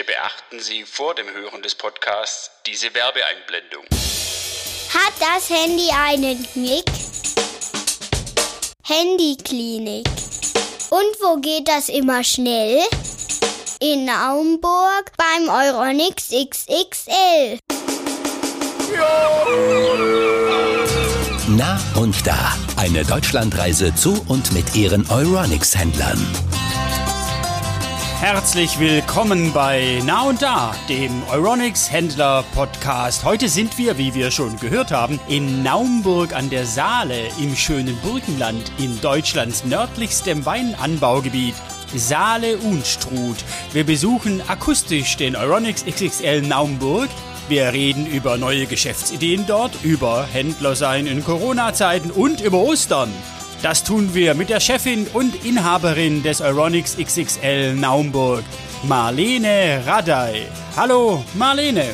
Bitte beachten Sie vor dem Hören des Podcasts diese Werbeeinblendung. Hat das Handy einen Knick? Handyklinik. Und wo geht das immer schnell? In Naumburg beim Euronix XXL. Na und da. Eine Deutschlandreise zu und mit ihren Euronics-Händlern. Herzlich willkommen bei Na und Da, dem Euronics Händler Podcast. Heute sind wir, wie wir schon gehört haben, in Naumburg an der Saale im schönen Burgenland in Deutschlands nördlichstem Weinanbaugebiet. Saale Unstrut. Wir besuchen akustisch den Euronics XXL Naumburg. Wir reden über neue Geschäftsideen dort, über Händler sein in Corona-Zeiten und über Ostern. Das tun wir mit der Chefin und Inhaberin des Euronics XXL Naumburg, Marlene Radey. Hallo, Marlene.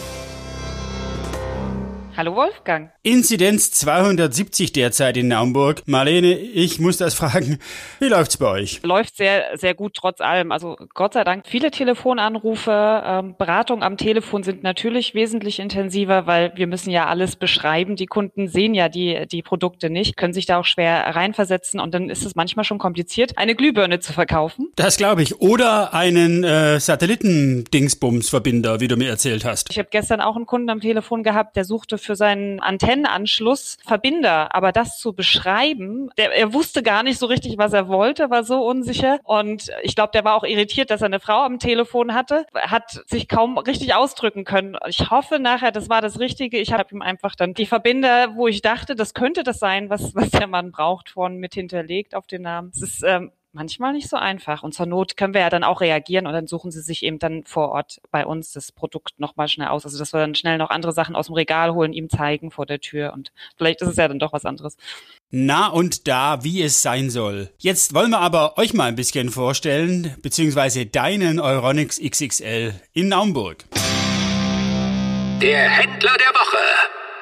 Hallo Wolfgang. Inzidenz 270 derzeit in Naumburg. Marlene, ich muss das fragen. Wie läuft's bei euch? Läuft sehr, sehr gut trotz allem. Also Gott sei Dank viele Telefonanrufe. Ähm, Beratung am Telefon sind natürlich wesentlich intensiver, weil wir müssen ja alles beschreiben. Die Kunden sehen ja die, die Produkte nicht, können sich da auch schwer reinversetzen und dann ist es manchmal schon kompliziert, eine Glühbirne zu verkaufen. Das glaube ich. Oder einen äh, Satellitendingsbumsverbinder, wie du mir erzählt hast. Ich habe gestern auch einen Kunden am Telefon gehabt, der suchte für seinen Antennenanschluss Verbinder. Aber das zu beschreiben, der, er wusste gar nicht so richtig, was er wollte, war so unsicher. Und ich glaube, der war auch irritiert, dass er eine Frau am Telefon hatte. Hat sich kaum richtig ausdrücken können. Ich hoffe nachher, das war das Richtige. Ich habe ihm einfach dann die Verbinder, wo ich dachte, das könnte das sein, was, was der Mann braucht, von mit hinterlegt auf den Namen. Es ist ähm, manchmal nicht so einfach. Und zur Not können wir ja dann auch reagieren und dann suchen sie sich eben dann vor Ort bei uns das Produkt nochmal schnell aus. Also dass wir dann schnell noch andere Sachen aus dem Regal holen, ihm zeigen vor der Tür und vielleicht ist es ja dann doch was anderes. Na und da, wie es sein soll. Jetzt wollen wir aber euch mal ein bisschen vorstellen, beziehungsweise deinen Euronics XXL in Naumburg. Der Händler der Woche.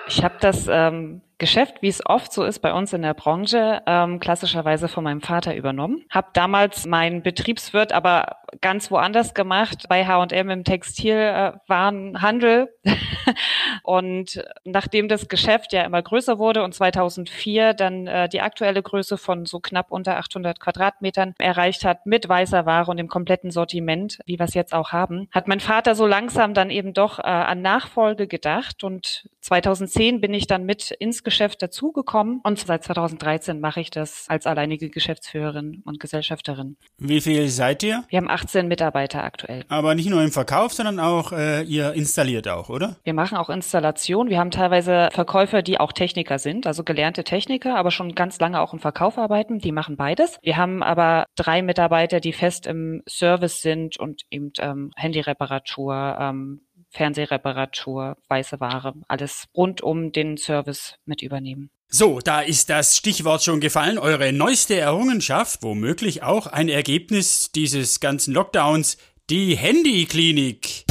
Ich habe das ähm, Geschäft, wie es oft so ist bei uns in der Branche, ähm, klassischerweise von meinem Vater übernommen. Hab damals meinen Betriebswirt aber ganz woanders gemacht, bei H&M im Textilwarenhandel. Äh, und nachdem das Geschäft ja immer größer wurde und 2004 dann äh, die aktuelle Größe von so knapp unter 800 Quadratmetern erreicht hat mit weißer Ware und dem kompletten Sortiment, wie wir es jetzt auch haben, hat mein Vater so langsam dann eben doch äh, an Nachfolge gedacht und 2010 bin ich dann mit ins Geschäft dazugekommen und seit 2013 mache ich das als alleinige Geschäftsführerin und Gesellschafterin. Wie viel seid ihr? Wir haben 18 Mitarbeiter aktuell. Aber nicht nur im Verkauf, sondern auch äh, ihr installiert auch, oder? Wir machen auch Installation. Wir haben teilweise Verkäufer, die auch Techniker sind, also gelernte Techniker, aber schon ganz lange auch im Verkauf arbeiten. Die machen beides. Wir haben aber drei Mitarbeiter, die fest im Service sind und eben ähm, Handyreparatur, ähm, Fernsehreparatur, weiße Ware, alles rund um den Service mit übernehmen. So, da ist das Stichwort schon gefallen. Eure neueste Errungenschaft, womöglich auch ein Ergebnis dieses ganzen Lockdowns, die Handyklinik.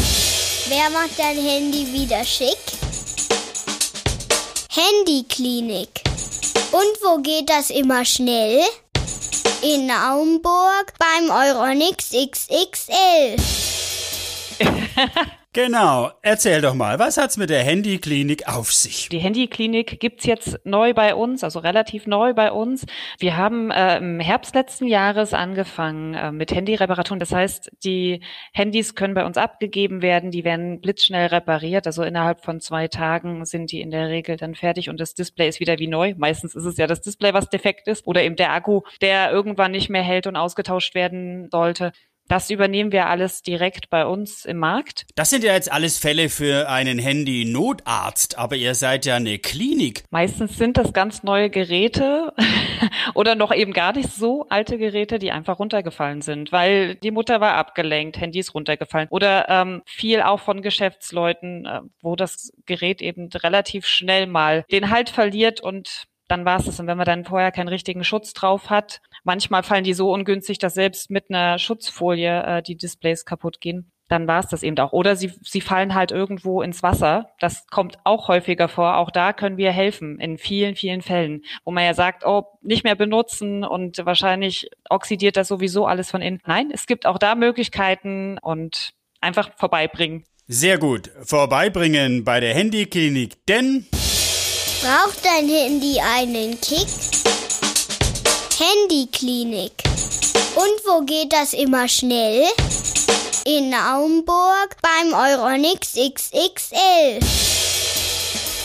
Wer macht dein Handy wieder schick? Handyklinik. Und wo geht das immer schnell? In Naumburg beim Euronix XXL. Genau, erzähl doch mal, was hat's mit der Handyklinik auf sich? Die Handyklinik gibt's jetzt neu bei uns, also relativ neu bei uns. Wir haben äh, im Herbst letzten Jahres angefangen äh, mit Handyreparaturen. Das heißt, die Handys können bei uns abgegeben werden, die werden blitzschnell repariert. Also innerhalb von zwei Tagen sind die in der Regel dann fertig und das Display ist wieder wie neu. Meistens ist es ja das Display, was defekt ist oder eben der Akku, der irgendwann nicht mehr hält und ausgetauscht werden sollte. Das übernehmen wir alles direkt bei uns im Markt. Das sind ja jetzt alles Fälle für einen Handy-Notarzt, aber ihr seid ja eine Klinik. Meistens sind das ganz neue Geräte oder noch eben gar nicht so alte Geräte, die einfach runtergefallen sind, weil die Mutter war abgelenkt, Handy ist runtergefallen. Oder ähm, viel auch von Geschäftsleuten, äh, wo das Gerät eben relativ schnell mal den Halt verliert und dann war es das. Und wenn man dann vorher keinen richtigen Schutz drauf hat, manchmal fallen die so ungünstig, dass selbst mit einer Schutzfolie äh, die Displays kaputt gehen. Dann war es das eben auch. Oder sie, sie fallen halt irgendwo ins Wasser. Das kommt auch häufiger vor. Auch da können wir helfen in vielen, vielen Fällen, wo man ja sagt, oh, nicht mehr benutzen und wahrscheinlich oxidiert das sowieso alles von innen. Nein, es gibt auch da Möglichkeiten und einfach vorbeibringen. Sehr gut. Vorbeibringen bei der Handyklinik, denn Braucht dein Handy einen Kick? Handyklinik. Und wo geht das immer schnell? In Naumburg beim Euronix XXL.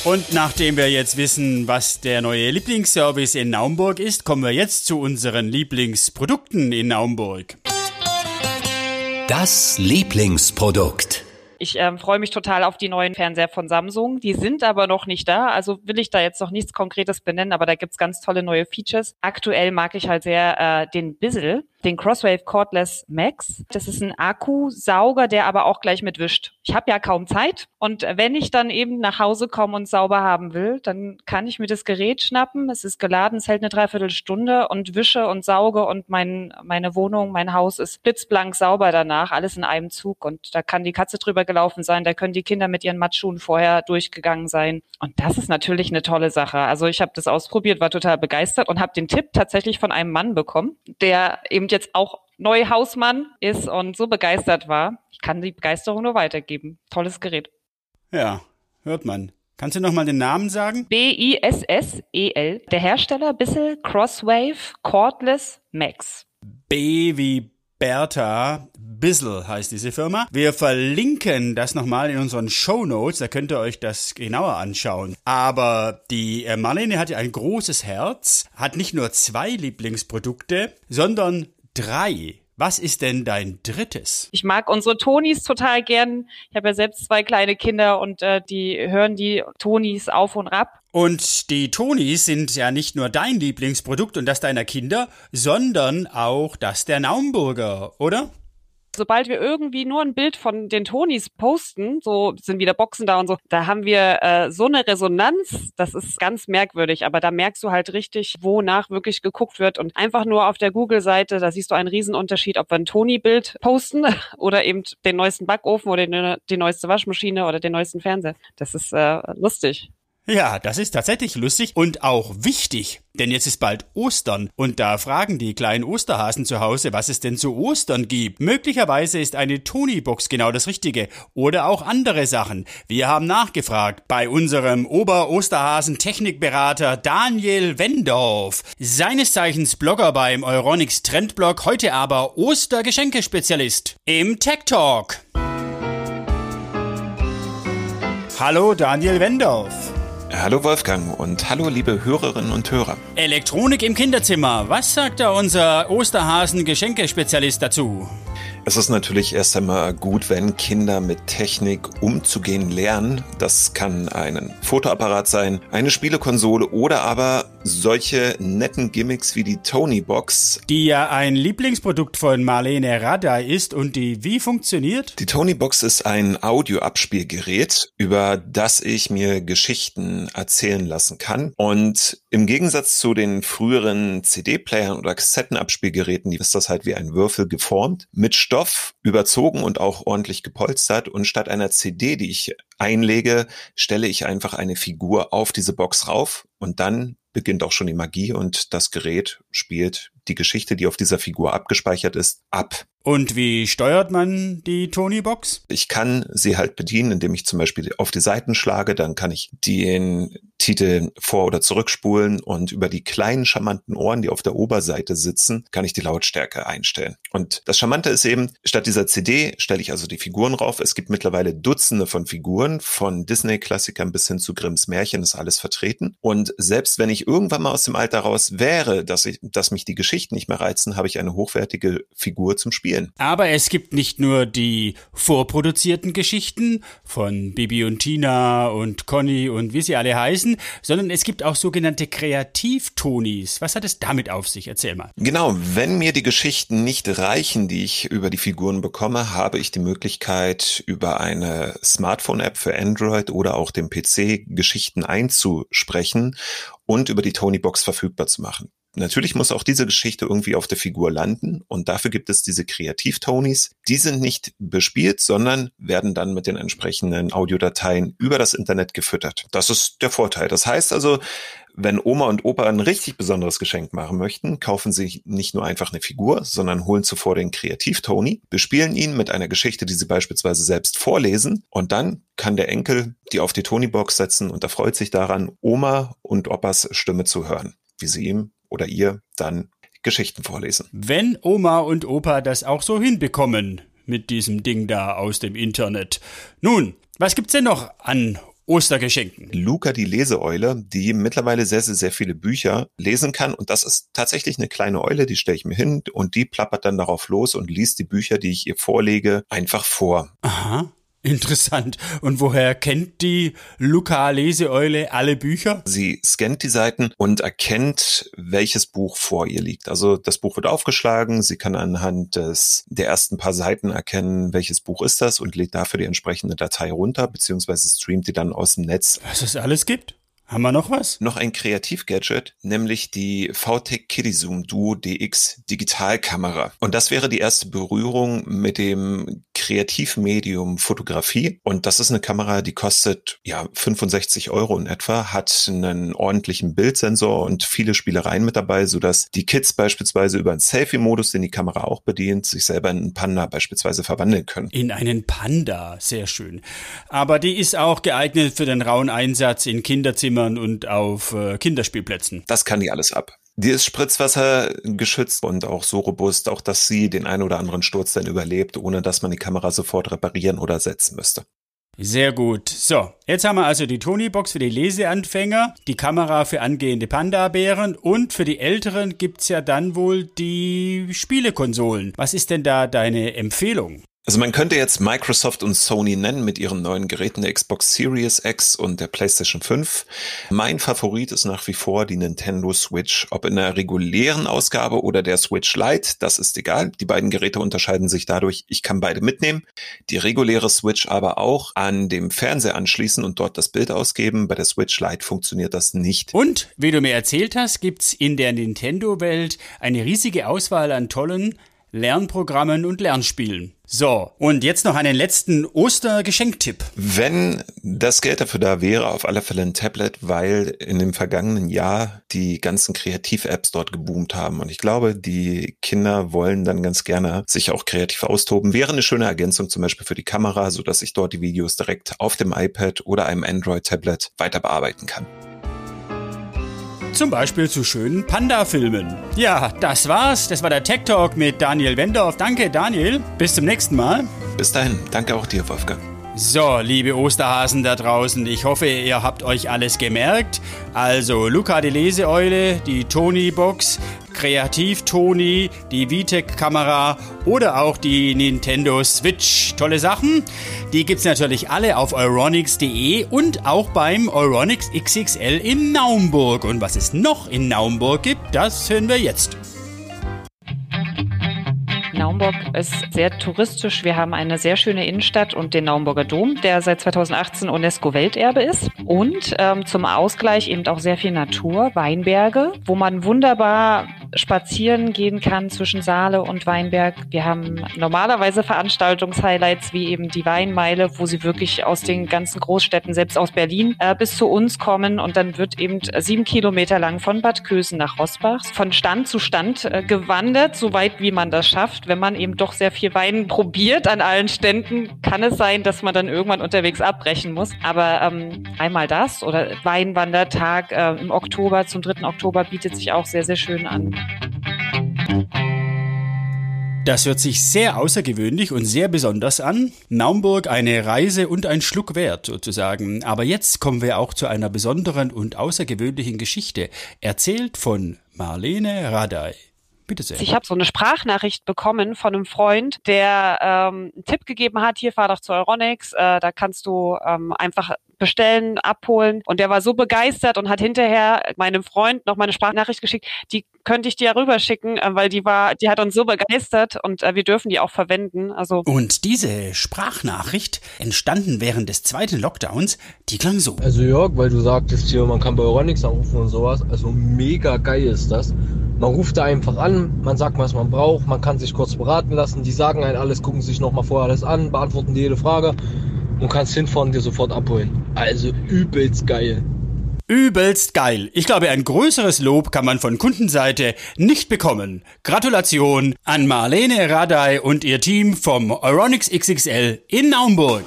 Und nachdem wir jetzt wissen, was der neue Lieblingsservice in Naumburg ist, kommen wir jetzt zu unseren Lieblingsprodukten in Naumburg. Das Lieblingsprodukt. Ich ähm, freue mich total auf die neuen Fernseher von Samsung. Die sind aber noch nicht da, also will ich da jetzt noch nichts Konkretes benennen, aber da gibt's ganz tolle neue Features. Aktuell mag ich halt sehr äh, den Bizzle, den Crosswave Cordless Max. Das ist ein Akkusauger, der aber auch gleich mitwischt. Ich habe ja kaum Zeit und wenn ich dann eben nach Hause komme und sauber haben will, dann kann ich mir das Gerät schnappen. Es ist geladen, es hält eine Dreiviertelstunde und wische und sauge und mein, meine Wohnung, mein Haus ist blitzblank sauber danach, alles in einem Zug und da kann die Katze drüber gelaufen sein, da können die Kinder mit ihren Matschschuhen vorher durchgegangen sein und das ist natürlich eine tolle Sache. Also ich habe das ausprobiert, war total begeistert und habe den Tipp tatsächlich von einem Mann bekommen, der eben jetzt auch Neuhausmann ist und so begeistert war. Ich kann die Begeisterung nur weitergeben. Tolles Gerät. Ja, hört man. Kannst du nochmal den Namen sagen? B-I-S-S-E-L. Der Hersteller Bissell Crosswave Cordless Max. B wie Bertha Bissell heißt diese Firma. Wir verlinken das nochmal in unseren Show Notes, da könnt ihr euch das genauer anschauen. Aber die äh, Marlene hat ja ein großes Herz, hat nicht nur zwei Lieblingsprodukte, sondern drei. Was ist denn dein drittes? Ich mag unsere Tonis total gern. Ich habe ja selbst zwei kleine Kinder und äh, die hören die Tonis auf und ab. Und die Tonis sind ja nicht nur dein Lieblingsprodukt und das deiner Kinder, sondern auch das der Naumburger, oder? Sobald wir irgendwie nur ein Bild von den Tonis posten, so sind wieder Boxen da und so, da haben wir äh, so eine Resonanz, das ist ganz merkwürdig, aber da merkst du halt richtig, wonach wirklich geguckt wird und einfach nur auf der Google-Seite, da siehst du einen Riesenunterschied, ob wir ein Toni-Bild posten oder eben den neuesten Backofen oder die, die neueste Waschmaschine oder den neuesten Fernseher. Das ist äh, lustig. Ja, das ist tatsächlich lustig und auch wichtig, denn jetzt ist bald Ostern und da fragen die kleinen Osterhasen zu Hause, was es denn zu Ostern gibt. Möglicherweise ist eine Tony-Box genau das Richtige oder auch andere Sachen. Wir haben nachgefragt bei unserem Ober-Osterhasen-Technikberater Daniel Wendorf, seines Zeichens Blogger beim Euronics Trendblog, heute aber Ostergeschenkespezialist im Tech Talk. Hallo Daniel Wendorf. Hallo Wolfgang und hallo liebe Hörerinnen und Hörer. Elektronik im Kinderzimmer. Was sagt da unser Osterhasen-Geschenkespezialist dazu? Es ist natürlich erst einmal gut, wenn Kinder mit Technik umzugehen lernen. Das kann ein Fotoapparat sein, eine Spielekonsole oder aber solche netten Gimmicks wie die Tony Box. Die ja ein Lieblingsprodukt von Marlene Radda ist und die wie funktioniert? Die Tony Box ist ein Audioabspielgerät, über das ich mir Geschichten erzählen lassen kann. Und im Gegensatz zu den früheren CD-Playern oder Kassettenabspielgeräten, ist das halt wie ein Würfel geformt, mit Stoff überzogen und auch ordentlich gepolstert. Und statt einer CD, die ich einlege, stelle ich einfach eine Figur auf diese Box rauf und dann beginnt auch schon die Magie und das Gerät spielt die Geschichte, die auf dieser Figur abgespeichert ist, ab. Und wie steuert man die Tony-Box? Ich kann sie halt bedienen, indem ich zum Beispiel auf die Seiten schlage, dann kann ich den Titel vor- oder zurückspulen und über die kleinen charmanten Ohren, die auf der Oberseite sitzen, kann ich die Lautstärke einstellen. Und das Charmante ist eben, statt dieser CD stelle ich also die Figuren rauf. Es gibt mittlerweile Dutzende von Figuren, von Disney-Klassikern bis hin zu Grimms Märchen ist alles vertreten. Und selbst wenn ich irgendwann mal aus dem Alter raus wäre, dass ich, dass mich die Geschichten nicht mehr reizen, habe ich eine hochwertige Figur zum Spielen. Aber es gibt nicht nur die vorproduzierten Geschichten von Bibi und Tina und Conny und wie sie alle heißen, sondern es gibt auch sogenannte Kreativtonis. Was hat es damit auf sich? Erzähl mal. Genau, wenn mir die Geschichten nicht reichen, die ich über die Figuren bekomme, habe ich die Möglichkeit, über eine Smartphone-App für Android oder auch dem PC Geschichten einzusprechen und über die Tony Box verfügbar zu machen. Natürlich muss auch diese Geschichte irgendwie auf der Figur landen und dafür gibt es diese Kreativ-Tonys. Die sind nicht bespielt, sondern werden dann mit den entsprechenden Audiodateien über das Internet gefüttert. Das ist der Vorteil. Das heißt also, wenn Oma und Opa ein richtig besonderes Geschenk machen möchten, kaufen sie nicht nur einfach eine Figur, sondern holen zuvor den Kreativ-Tony, bespielen ihn mit einer Geschichte, die sie beispielsweise selbst vorlesen und dann kann der Enkel die auf die Tony-Box setzen und erfreut sich daran, Oma und Opas Stimme zu hören, wie sie ihm oder ihr dann Geschichten vorlesen. Wenn Oma und Opa das auch so hinbekommen mit diesem Ding da aus dem Internet. Nun, was gibt's denn noch an Ostergeschenken. Luca die Leseeule, die mittlerweile sehr, sehr, sehr viele Bücher lesen kann. Und das ist tatsächlich eine kleine Eule, die stelle ich mir hin und die plappert dann darauf los und liest die Bücher, die ich ihr vorlege, einfach vor. Aha. Interessant. Und woher kennt die Luca Leseeule alle Bücher? Sie scannt die Seiten und erkennt, welches Buch vor ihr liegt. Also das Buch wird aufgeschlagen. Sie kann anhand des, der ersten paar Seiten erkennen, welches Buch ist das und lädt dafür die entsprechende Datei runter, beziehungsweise streamt die dann aus dem Netz. Was es alles gibt? Haben wir noch was? Noch ein Kreativ-Gadget, nämlich die VTech Kidizoom Duo DX Digitalkamera. Und das wäre die erste Berührung mit dem Kreativmedium Fotografie. Und das ist eine Kamera, die kostet ja 65 Euro in etwa, hat einen ordentlichen Bildsensor und viele Spielereien mit dabei, sodass die Kids beispielsweise über einen Selfie-Modus, den die Kamera auch bedient, sich selber in einen Panda beispielsweise verwandeln können. In einen Panda, sehr schön. Aber die ist auch geeignet für den rauen Einsatz in Kinderzimmern und auf äh, Kinderspielplätzen. Das kann die alles ab. Die ist Spritzwasser geschützt und auch so robust, auch dass sie den ein oder anderen Sturz dann überlebt, ohne dass man die Kamera sofort reparieren oder setzen müsste. Sehr gut. So, jetzt haben wir also die Tony-Box für die Leseanfänger, die Kamera für angehende Panda-Bären und für die Älteren gibt's ja dann wohl die Spielekonsolen. Was ist denn da deine Empfehlung? Also man könnte jetzt Microsoft und Sony nennen mit ihren neuen Geräten der Xbox Series X und der PlayStation 5. Mein Favorit ist nach wie vor die Nintendo Switch. Ob in der regulären Ausgabe oder der Switch Lite, das ist egal. Die beiden Geräte unterscheiden sich dadurch, ich kann beide mitnehmen. Die reguläre Switch aber auch an dem Fernseher anschließen und dort das Bild ausgeben. Bei der Switch Lite funktioniert das nicht. Und, wie du mir erzählt hast, gibt's in der Nintendo-Welt eine riesige Auswahl an tollen Lernprogrammen und Lernspielen. So, und jetzt noch einen letzten Ostergeschenktipp. Wenn das Geld dafür da wäre, auf alle Fälle ein Tablet, weil in dem vergangenen Jahr die ganzen Kreativ-Apps dort geboomt haben. Und ich glaube, die Kinder wollen dann ganz gerne sich auch kreativ austoben. Wäre eine schöne Ergänzung zum Beispiel für die Kamera, so dass ich dort die Videos direkt auf dem iPad oder einem Android-Tablet weiter bearbeiten kann. Zum Beispiel zu schönen Panda-Filmen. Ja, das war's. Das war der Tech Talk mit Daniel Wendorf. Danke, Daniel. Bis zum nächsten Mal. Bis dahin. Danke auch dir, Wolfgang. So, liebe Osterhasen da draußen, ich hoffe, ihr habt euch alles gemerkt. Also, Luca die Leseeule, die Tony-Box, Kreativ-Tony, die VTech-Kamera oder auch die Nintendo Switch. Tolle Sachen. Die gibt's natürlich alle auf euronics.de und auch beim Euronics XXL in Naumburg. Und was es noch in Naumburg gibt, das hören wir jetzt. Naumburg ist sehr touristisch. Wir haben eine sehr schöne Innenstadt und den Naumburger Dom, der seit 2018 UNESCO-Welterbe ist. Und ähm, zum Ausgleich eben auch sehr viel Natur, Weinberge, wo man wunderbar spazieren gehen kann zwischen Saale und Weinberg. Wir haben normalerweise Veranstaltungshighlights wie eben die Weinmeile, wo sie wirklich aus den ganzen Großstädten, selbst aus Berlin, äh, bis zu uns kommen. Und dann wird eben sieben Kilometer lang von Bad Kösen nach Rosbach von Stand zu Stand äh, gewandert, soweit wie man das schafft wenn man eben doch sehr viel Wein probiert an allen Ständen, kann es sein, dass man dann irgendwann unterwegs abbrechen muss. Aber ähm, einmal das oder Weinwandertag äh, im Oktober zum 3. Oktober bietet sich auch sehr, sehr schön an. Das hört sich sehr außergewöhnlich und sehr besonders an. Naumburg eine Reise und ein Schluck wert sozusagen. Aber jetzt kommen wir auch zu einer besonderen und außergewöhnlichen Geschichte, erzählt von Marlene Radey. Bitte sehr. Ich habe so eine Sprachnachricht bekommen von einem Freund, der ähm, einen Tipp gegeben hat, hier fahr doch zu Euronics, äh, da kannst du ähm, einfach bestellen, abholen. Und der war so begeistert und hat hinterher meinem Freund noch meine Sprachnachricht geschickt. Die könnte ich dir rüberschicken, äh, weil die war, die hat uns so begeistert und äh, wir dürfen die auch verwenden. Also und diese Sprachnachricht entstanden während des zweiten Lockdowns, die klang so. Also Jörg, weil du sagtest hier, man kann bei Euronics anrufen und sowas. Also mega geil ist das. Man ruft da einfach an, man sagt, was man braucht, man kann sich kurz beraten lassen, die sagen einen alles, gucken sich nochmal vorher alles an, beantworten dir jede Frage und kannst hinfahren und dir sofort abholen. Also übelst geil. Übelst geil. Ich glaube, ein größeres Lob kann man von Kundenseite nicht bekommen. Gratulation an Marlene Radey und ihr Team vom Euronics XXL in Naumburg.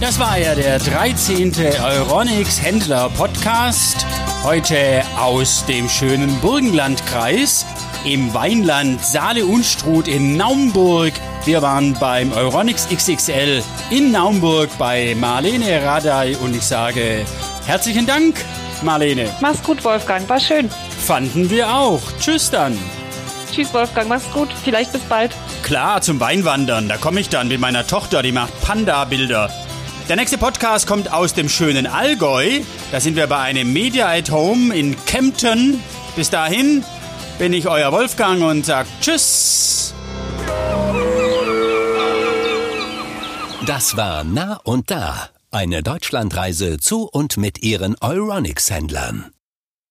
Das war ja der 13. Euronics Händler Podcast. Heute aus dem schönen Burgenlandkreis im Weinland Saale-Unstrut in Naumburg. Wir waren beim Euronics XXL in Naumburg bei Marlene Radey und ich sage herzlichen Dank, Marlene. Mach's gut, Wolfgang. War schön. Fanden wir auch. Tschüss dann. Tschüss, Wolfgang. Mach's gut. Vielleicht bis bald. Klar, zum Weinwandern. Da komme ich dann mit meiner Tochter, die macht Panda-Bilder. Der nächste Podcast kommt aus dem schönen Allgäu. Da sind wir bei einem Media at Home in Kempten. Bis dahin bin ich euer Wolfgang und sag Tschüss. Das war Nah und Da, eine Deutschlandreise zu und mit ihren Euronics-Händlern.